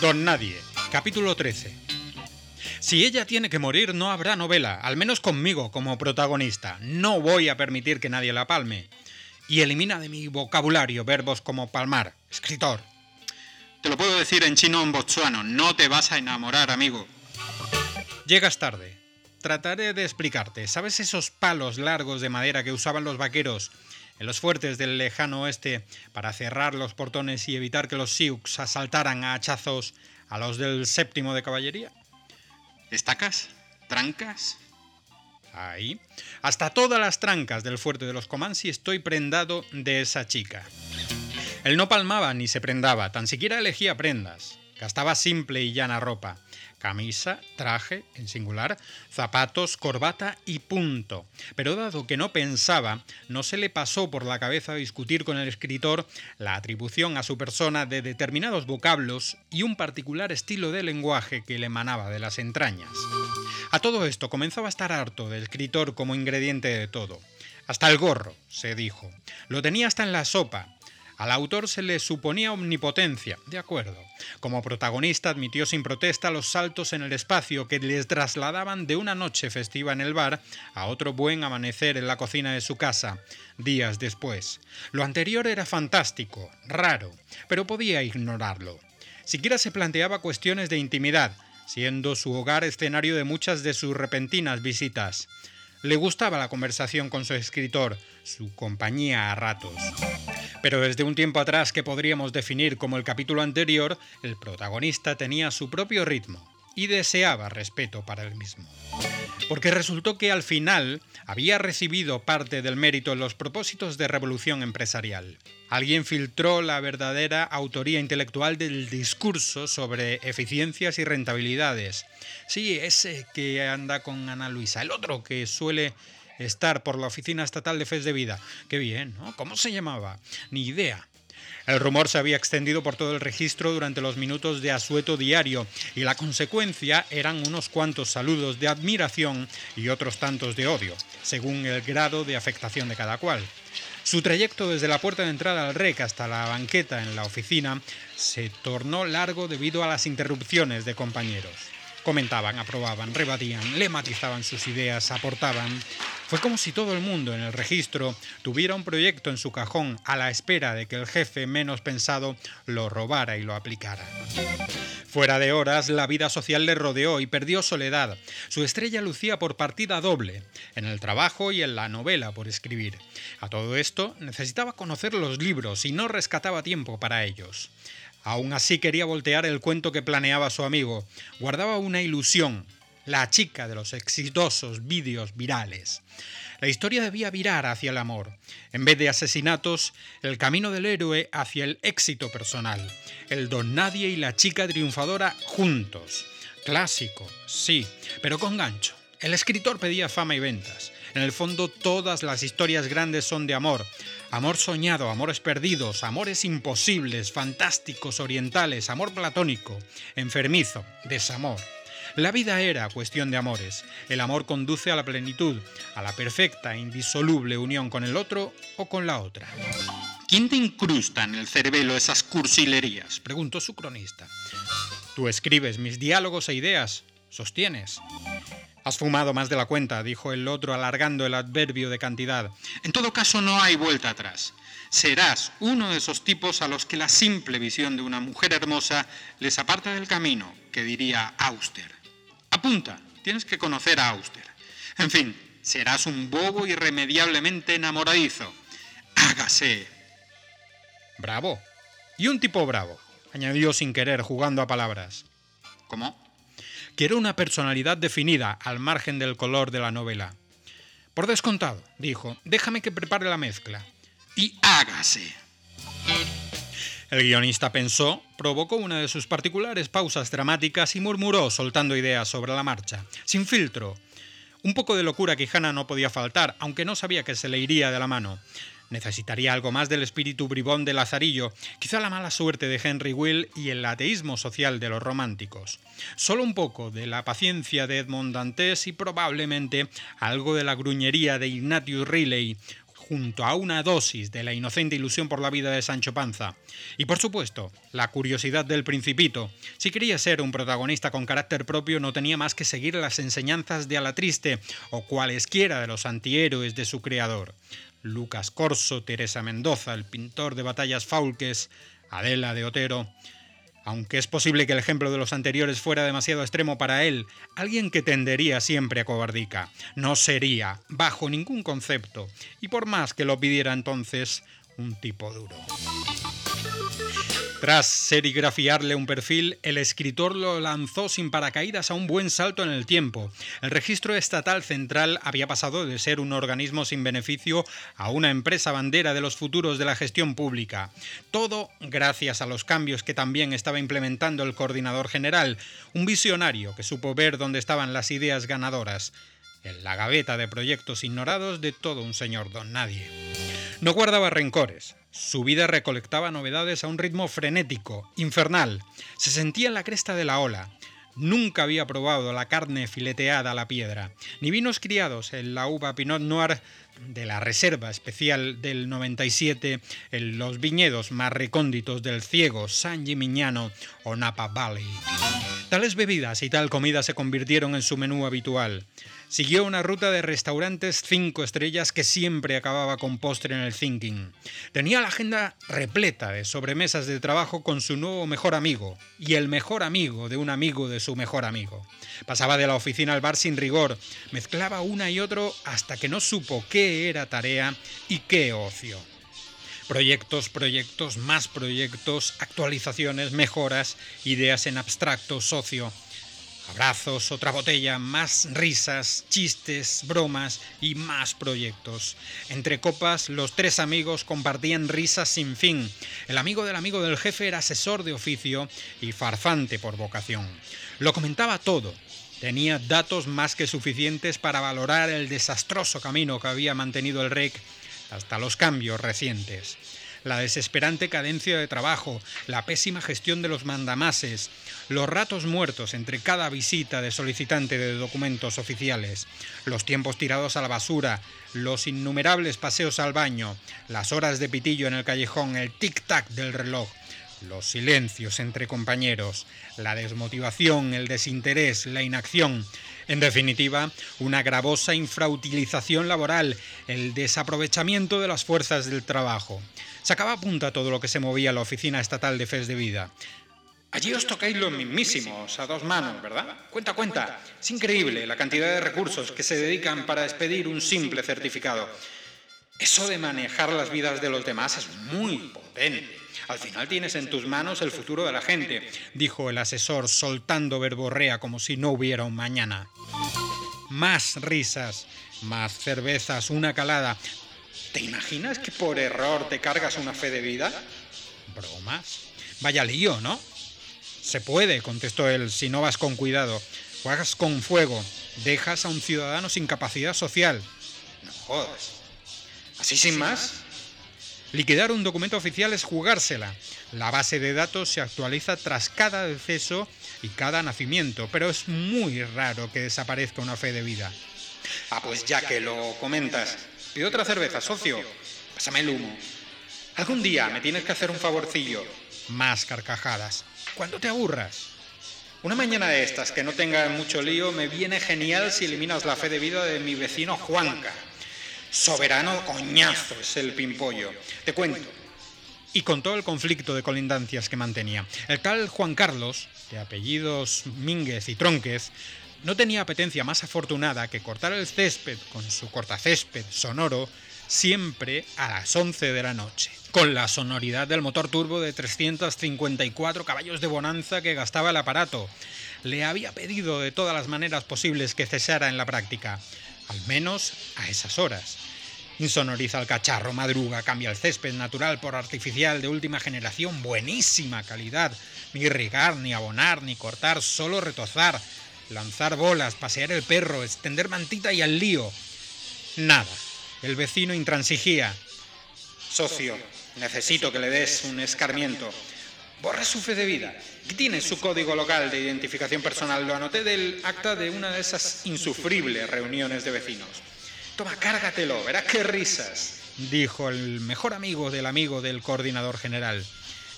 Don Nadie, capítulo 13. Si ella tiene que morir, no habrá novela, al menos conmigo como protagonista. No voy a permitir que nadie la palme. Y elimina de mi vocabulario verbos como palmar, escritor. Te lo puedo decir en chino o en botsuano, no te vas a enamorar, amigo. Llegas tarde. Trataré de explicarte. ¿Sabes esos palos largos de madera que usaban los vaqueros en los fuertes del lejano oeste para cerrar los portones y evitar que los Sioux asaltaran a hachazos a los del séptimo de caballería. ¿Estacas? ¿Trancas? Ahí. Hasta todas las trancas del fuerte de los Comansi estoy prendado de esa chica. Él no palmaba ni se prendaba, tan siquiera elegía prendas. Gastaba simple y llana ropa camisa, traje, en singular, zapatos, corbata y punto. Pero dado que no pensaba, no se le pasó por la cabeza discutir con el escritor la atribución a su persona de determinados vocablos y un particular estilo de lenguaje que le emanaba de las entrañas. A todo esto comenzaba a estar harto del escritor como ingrediente de todo. Hasta el gorro, se dijo. Lo tenía hasta en la sopa, al autor se le suponía omnipotencia, de acuerdo. Como protagonista admitió sin protesta los saltos en el espacio que les trasladaban de una noche festiva en el bar a otro buen amanecer en la cocina de su casa, días después. Lo anterior era fantástico, raro, pero podía ignorarlo. Siquiera se planteaba cuestiones de intimidad, siendo su hogar escenario de muchas de sus repentinas visitas. Le gustaba la conversación con su escritor, su compañía a ratos. Pero desde un tiempo atrás que podríamos definir como el capítulo anterior, el protagonista tenía su propio ritmo y deseaba respeto para él mismo. Porque resultó que al final había recibido parte del mérito en los propósitos de revolución empresarial. Alguien filtró la verdadera autoría intelectual del discurso sobre eficiencias y rentabilidades. Sí, ese que anda con Ana Luisa, el otro que suele estar por la Oficina Estatal de Fes de Vida. Qué bien, ¿no? ¿Cómo se llamaba? Ni idea. El rumor se había extendido por todo el registro durante los minutos de asueto diario y la consecuencia eran unos cuantos saludos de admiración y otros tantos de odio, según el grado de afectación de cada cual. Su trayecto desde la puerta de entrada al REC hasta la banqueta en la oficina se tornó largo debido a las interrupciones de compañeros. Comentaban, aprobaban, rebatían, le matizaban sus ideas, aportaban. Fue como si todo el mundo en el registro tuviera un proyecto en su cajón a la espera de que el jefe menos pensado lo robara y lo aplicara. Fuera de horas, la vida social le rodeó y perdió soledad. Su estrella lucía por partida doble, en el trabajo y en la novela por escribir. A todo esto, necesitaba conocer los libros y no rescataba tiempo para ellos. Aún así quería voltear el cuento que planeaba su amigo. Guardaba una ilusión, la chica de los exitosos vídeos virales. La historia debía virar hacia el amor. En vez de asesinatos, el camino del héroe hacia el éxito personal. El don nadie y la chica triunfadora juntos. Clásico, sí, pero con gancho. El escritor pedía fama y ventas. En el fondo todas las historias grandes son de amor. Amor soñado, amores perdidos, amores imposibles, fantásticos, orientales, amor platónico, enfermizo, desamor. La vida era cuestión de amores. El amor conduce a la plenitud, a la perfecta, indisoluble unión con el otro o con la otra. ¿Quién te incrusta en el cerebelo esas cursilerías? preguntó su cronista. Tú escribes mis diálogos e ideas, sostienes. Has fumado más de la cuenta, dijo el otro alargando el adverbio de cantidad. En todo caso, no hay vuelta atrás. Serás uno de esos tipos a los que la simple visión de una mujer hermosa les aparta del camino, que diría Auster. Apunta, tienes que conocer a Auster. En fin, serás un bobo irremediablemente enamoradizo. Hágase. Bravo. Y un tipo bravo, añadió sin querer, jugando a palabras. ¿Cómo? Quiero una personalidad definida al margen del color de la novela. Por descontado, dijo, déjame que prepare la mezcla. Y hágase. El guionista pensó, provocó una de sus particulares pausas dramáticas y murmuró soltando ideas sobre la marcha, sin filtro. Un poco de locura quijana no podía faltar, aunque no sabía que se le iría de la mano. Necesitaría algo más del espíritu bribón de Lazarillo, quizá la mala suerte de Henry Will y el ateísmo social de los románticos. Solo un poco de la paciencia de Edmond Dantes y probablemente algo de la gruñería de Ignatius Riley, junto a una dosis de la inocente ilusión por la vida de Sancho Panza. Y por supuesto, la curiosidad del principito. Si quería ser un protagonista con carácter propio, no tenía más que seguir las enseñanzas de Alatriste o cualesquiera de los antihéroes de su creador. Lucas Corso, Teresa Mendoza, el pintor de batallas Faulques, Adela de Otero. Aunque es posible que el ejemplo de los anteriores fuera demasiado extremo para él, alguien que tendería siempre a cobardica. No sería, bajo ningún concepto, y por más que lo pidiera entonces, un tipo duro. Tras serigrafiarle un perfil, el escritor lo lanzó sin paracaídas a un buen salto en el tiempo. El registro estatal central había pasado de ser un organismo sin beneficio a una empresa bandera de los futuros de la gestión pública. Todo gracias a los cambios que también estaba implementando el coordinador general, un visionario que supo ver dónde estaban las ideas ganadoras en la gaveta de proyectos ignorados de todo un señor don nadie. No guardaba rencores, su vida recolectaba novedades a un ritmo frenético, infernal. Se sentía en la cresta de la ola. Nunca había probado la carne fileteada a la piedra, ni vinos criados en la uva Pinot Noir de la Reserva Especial del 97 en los viñedos más recónditos del Ciego, San Gimignano o Napa Valley. Tales bebidas y tal comida se convirtieron en su menú habitual. Siguió una ruta de restaurantes cinco estrellas que siempre acababa con postre en el thinking. Tenía la agenda repleta de sobremesas de trabajo con su nuevo mejor amigo y el mejor amigo de un amigo de su mejor amigo. Pasaba de la oficina al bar sin rigor, mezclaba una y otro hasta que no supo qué era tarea y qué ocio. Proyectos, proyectos, más proyectos, actualizaciones, mejoras, ideas en abstracto, socio. Abrazos, otra botella, más risas, chistes, bromas y más proyectos. Entre copas, los tres amigos compartían risas sin fin. El amigo del amigo del jefe era asesor de oficio y farsante por vocación. Lo comentaba todo. Tenía datos más que suficientes para valorar el desastroso camino que había mantenido el REC hasta los cambios recientes. La desesperante cadencia de trabajo, la pésima gestión de los mandamases, los ratos muertos entre cada visita de solicitante de documentos oficiales, los tiempos tirados a la basura, los innumerables paseos al baño, las horas de pitillo en el callejón, el tic-tac del reloj, los silencios entre compañeros, la desmotivación, el desinterés, la inacción, en definitiva, una gravosa infrautilización laboral, el desaprovechamiento de las fuerzas del trabajo. Sacaba a punta todo lo que se movía la Oficina Estatal de Fes de Vida. Allí os tocáis los mismísimos, a dos manos, ¿verdad? Cuenta, cuenta. Es increíble la cantidad de recursos que se dedican para expedir un simple certificado. Eso de manejar las vidas de los demás es muy potente. Al final tienes en tus manos el futuro de la gente, dijo el asesor soltando verborrea como si no hubiera un mañana. Más risas, más cervezas, una calada. ¿Te imaginas que por error te cargas una fe de vida? Bromas. Vaya lío, ¿no? Se puede, contestó él, si no vas con cuidado. Juegas con fuego. Dejas a un ciudadano sin capacidad social. No jodas. ¿Así sin más? Liquidar un documento oficial es jugársela. La base de datos se actualiza tras cada deceso y cada nacimiento, pero es muy raro que desaparezca una fe de vida. Ah, pues ya que lo comentas, Pide otra cerveza, socio. Pásame el humo. Algún día me tienes que hacer un favorcillo. Más carcajadas. Cuando te aburras. Una mañana de estas que no tenga mucho lío me viene genial si eliminas la fe de vida de mi vecino Juanca. Soberano coñazo es el pimpollo. Te cuento. Y con todo el conflicto de colindancias que mantenía. El tal Juan Carlos, de apellidos Mínguez y Tronquez, no tenía apetencia más afortunada que cortar el césped con su cortacésped sonoro siempre a las 11 de la noche, con la sonoridad del motor turbo de 354 caballos de bonanza que gastaba el aparato. Le había pedido de todas las maneras posibles que cesara en la práctica, al menos a esas horas. Insonoriza el cacharro, madruga, cambia el césped natural por artificial de última generación, buenísima calidad. Ni regar, ni abonar, ni cortar, solo retozar lanzar bolas, pasear el perro, extender mantita y al lío. Nada. El vecino intransigía. Socio, necesito que le des un escarmiento. Borra su fe de vida. Tiene su código local de identificación personal. Lo anoté del acta de una de esas insufribles reuniones de vecinos. Toma, cárgatelo, verás qué risas. dijo el mejor amigo del amigo del coordinador general.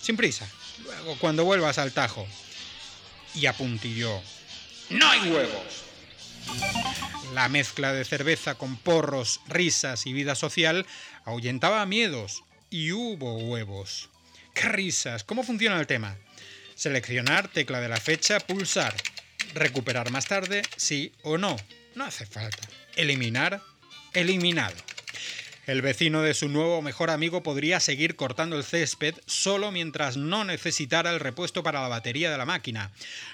Sin prisa, luego cuando vuelvas al tajo. Y apuntilló. ¡No hay huevos! La mezcla de cerveza con porros, risas y vida social ahuyentaba miedos y hubo huevos. ¡Qué risas! ¿Cómo funciona el tema? Seleccionar, tecla de la fecha, pulsar. Recuperar más tarde, sí o no. No hace falta. Eliminar, eliminado. El vecino de su nuevo mejor amigo podría seguir cortando el césped solo mientras no necesitara el repuesto para la batería de la máquina.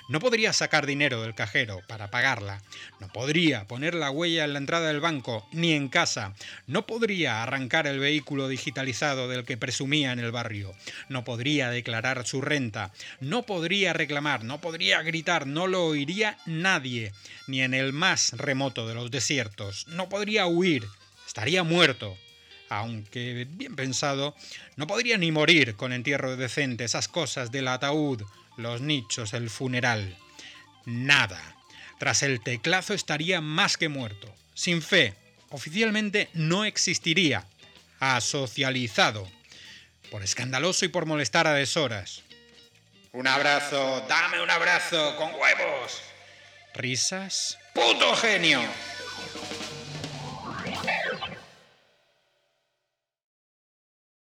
No podría sacar dinero del cajero para pagarla. No podría poner la huella en la entrada del banco ni en casa. No podría arrancar el vehículo digitalizado del que presumía en el barrio. No podría declarar su renta. No podría reclamar. No podría gritar. No lo oiría nadie. Ni en el más remoto de los desiertos. No podría huir estaría muerto. Aunque, bien pensado, no podría ni morir con entierro decente, esas cosas del ataúd, los nichos, el funeral. Nada. Tras el teclazo estaría más que muerto. Sin fe, oficialmente no existiría. Asocializado. Por escandaloso y por molestar a deshoras. Un abrazo, dame un abrazo, con huevos. Risas. ¡Puto genio!